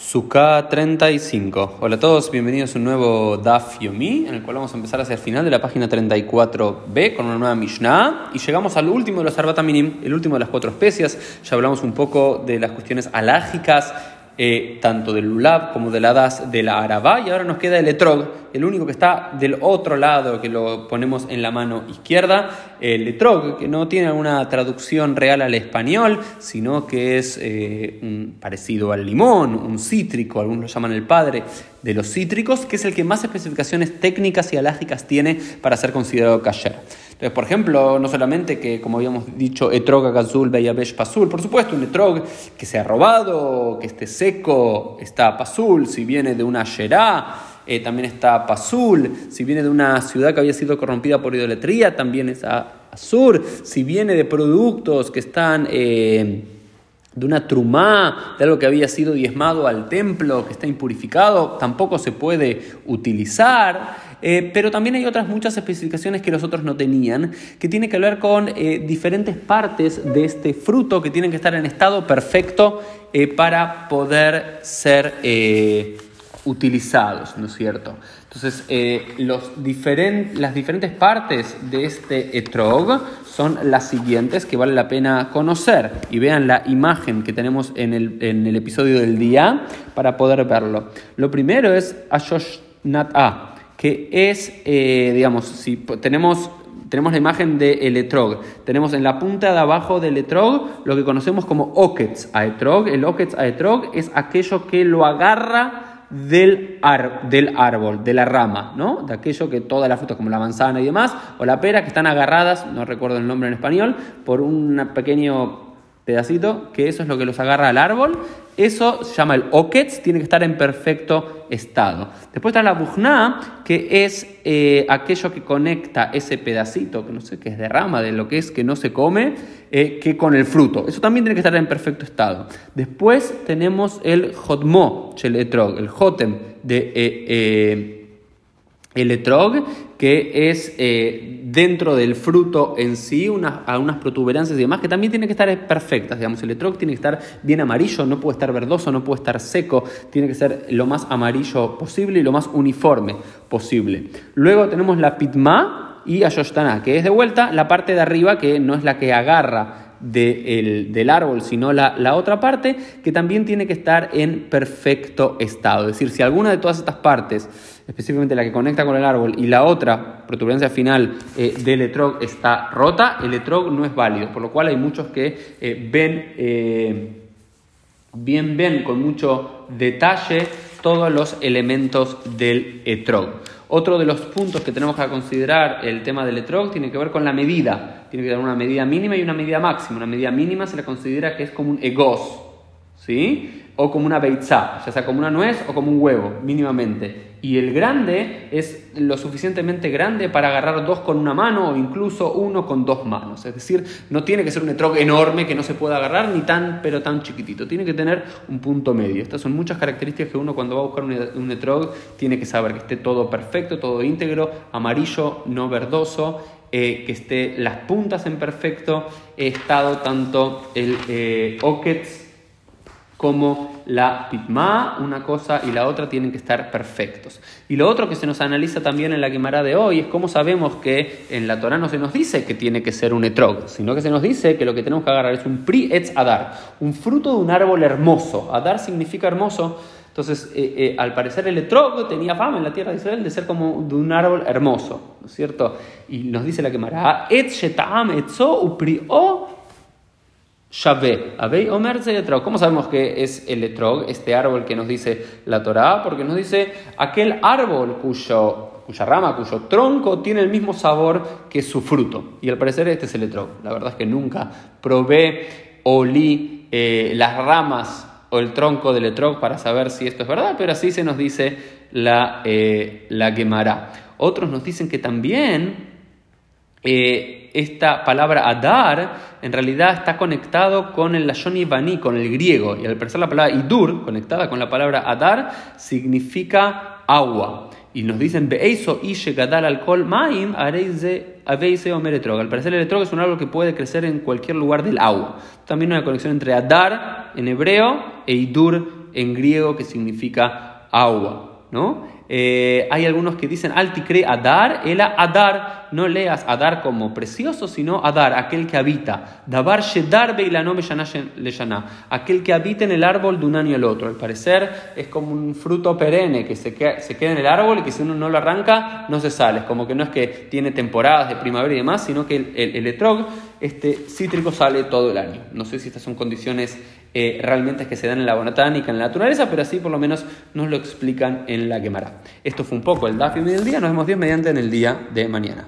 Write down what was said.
Sukkah 35. Hola a todos, bienvenidos a un nuevo Daf Yomi, en el cual vamos a empezar hacia el final de la página 34b con una nueva Mishnah. Y llegamos al último de los Arbata el último de las cuatro especias. Ya hablamos un poco de las cuestiones alágicas eh, tanto del Lulab como de la Das de la Arabá, y ahora nos queda el Etrog, el único que está del otro lado, que lo ponemos en la mano izquierda, el Etrog, que no tiene alguna traducción real al español, sino que es eh, parecido al limón, un cítrico, algunos lo llaman el padre de los cítricos, que es el que más especificaciones técnicas y alágicas tiene para ser considerado kasher. Entonces, por ejemplo, no solamente que, como habíamos dicho, etrog agazul beyabesh pasul, por supuesto, un etrog que se ha robado, que esté seco, está pasul, si viene de una yerá, eh, también está pasul, si viene de una ciudad que había sido corrompida por idolatría, también es azur, si viene de productos que están... Eh, de una trumá, de algo que había sido diezmado al templo, que está impurificado, tampoco se puede utilizar. Eh, pero también hay otras muchas especificaciones que los otros no tenían, que tiene que ver con eh, diferentes partes de este fruto que tienen que estar en estado perfecto eh, para poder ser utilizados, ¿no es cierto? Entonces, los las diferentes partes de este etrog son las siguientes que vale la pena conocer y vean la imagen que tenemos en el, en el episodio del día para poder verlo. Lo primero es Ashosh A que es, eh, digamos, si tenemos, tenemos la imagen de el etrog, tenemos en la punta de abajo del etrog lo que conocemos como oketz a etrog. El oketz a etrog es aquello que lo agarra del, del árbol, de la rama, ¿no? De aquello que todas las frutas, como la manzana y demás, o la pera, que están agarradas, no recuerdo el nombre en español, por un pequeño pedacito, que eso es lo que los agarra al árbol, eso se llama el oketz, tiene que estar en perfecto estado. Después está la bujna, que es eh, aquello que conecta ese pedacito, que no sé qué es de rama, de lo que es que no se come, eh, que con el fruto. Eso también tiene que estar en perfecto estado. Después tenemos el jotmo, el etrog, el jotem de... Eh, el etrog, que es eh, dentro del fruto en sí, unas, unas protuberancias y demás, que también tienen que estar perfectas. Digamos, el etrog tiene que estar bien amarillo, no puede estar verdoso, no puede estar seco, tiene que ser lo más amarillo posible y lo más uniforme posible. Luego tenemos la pitma y ayoshtana, que es de vuelta la parte de arriba que no es la que agarra del árbol, sino la, la, otra parte, que también tiene que estar en perfecto estado. Es decir, si alguna de todas estas partes específicamente la que conecta con el árbol, y la otra, protuberancia final eh, del etrog, está rota, el etrog no es válido, por lo cual hay muchos que eh, ven, eh, bien ven con mucho detalle todos los elementos del etrog. Otro de los puntos que tenemos que considerar el tema del etrog tiene que ver con la medida. Tiene que tener una medida mínima y una medida máxima. Una medida mínima se le considera que es como un egos, ¿sí? O como una beitzá, ya sea como una nuez o como un huevo, mínimamente. Y el grande es lo suficientemente grande para agarrar dos con una mano o incluso uno con dos manos. Es decir, no tiene que ser un etrog enorme que no se pueda agarrar ni tan, pero tan chiquitito. Tiene que tener un punto medio. Estas son muchas características que uno cuando va a buscar un etrog tiene que saber que esté todo perfecto, todo íntegro, amarillo, no verdoso, eh, que esté las puntas en perfecto estado, tanto el eh, como la pitma, una cosa y la otra tienen que estar perfectos. Y lo otro que se nos analiza también en la Gemara de hoy es cómo sabemos que en la Torah no se nos dice que tiene que ser un etrog, sino que se nos dice que lo que tenemos que agarrar es un pri etz adar, un fruto de un árbol hermoso. Adar significa hermoso. Entonces, eh, eh, al parecer el etrog tenía fama en la tierra de Israel de ser como de un árbol hermoso, ¿no es cierto? Y nos dice la Gemara, et shetam etzo upri o Shabé, Abey Omer. ¿Cómo sabemos que es el etrog, este árbol que nos dice la Torá? Porque nos dice aquel árbol cuyo, cuya rama, cuyo tronco tiene el mismo sabor que su fruto. Y al parecer este es el etrog. La verdad es que nunca probé, olí eh, las ramas o el tronco del etrog para saber si esto es verdad, pero así se nos dice la, eh, la. Otros nos dicen que también eh, esta palabra adar en realidad está conectado con el lashon ibani, con el griego, y al parecer la palabra idur, conectada con la palabra adar, significa agua. Y nos dicen, Beeiso ishe gadal alcohol maim areize omer etrog. Al parecer el etrog es un árbol que puede crecer en cualquier lugar del agua. También hay una conexión entre adar en hebreo e idur en griego que significa agua, ¿no? Eh, hay algunos que dicen alticre adar, ela adar, no leas adar como precioso, sino adar, aquel que habita. Dabar shedar leyana, aquel que habita en el árbol de un año al otro. Al parecer es como un fruto perenne que se queda, en el árbol y que si uno no lo arranca no se sale. Es como que no es que tiene temporadas de primavera y demás, sino que el, el, etrog, este cítrico, sale todo el año. No sé si estas son condiciones eh, realmente que se dan en la botánica, en la naturaleza, pero así por lo menos nos lo explican en la Gemara. Esto fue un poco el Dafim del día, nos vemos bien mediante en el día de mañana.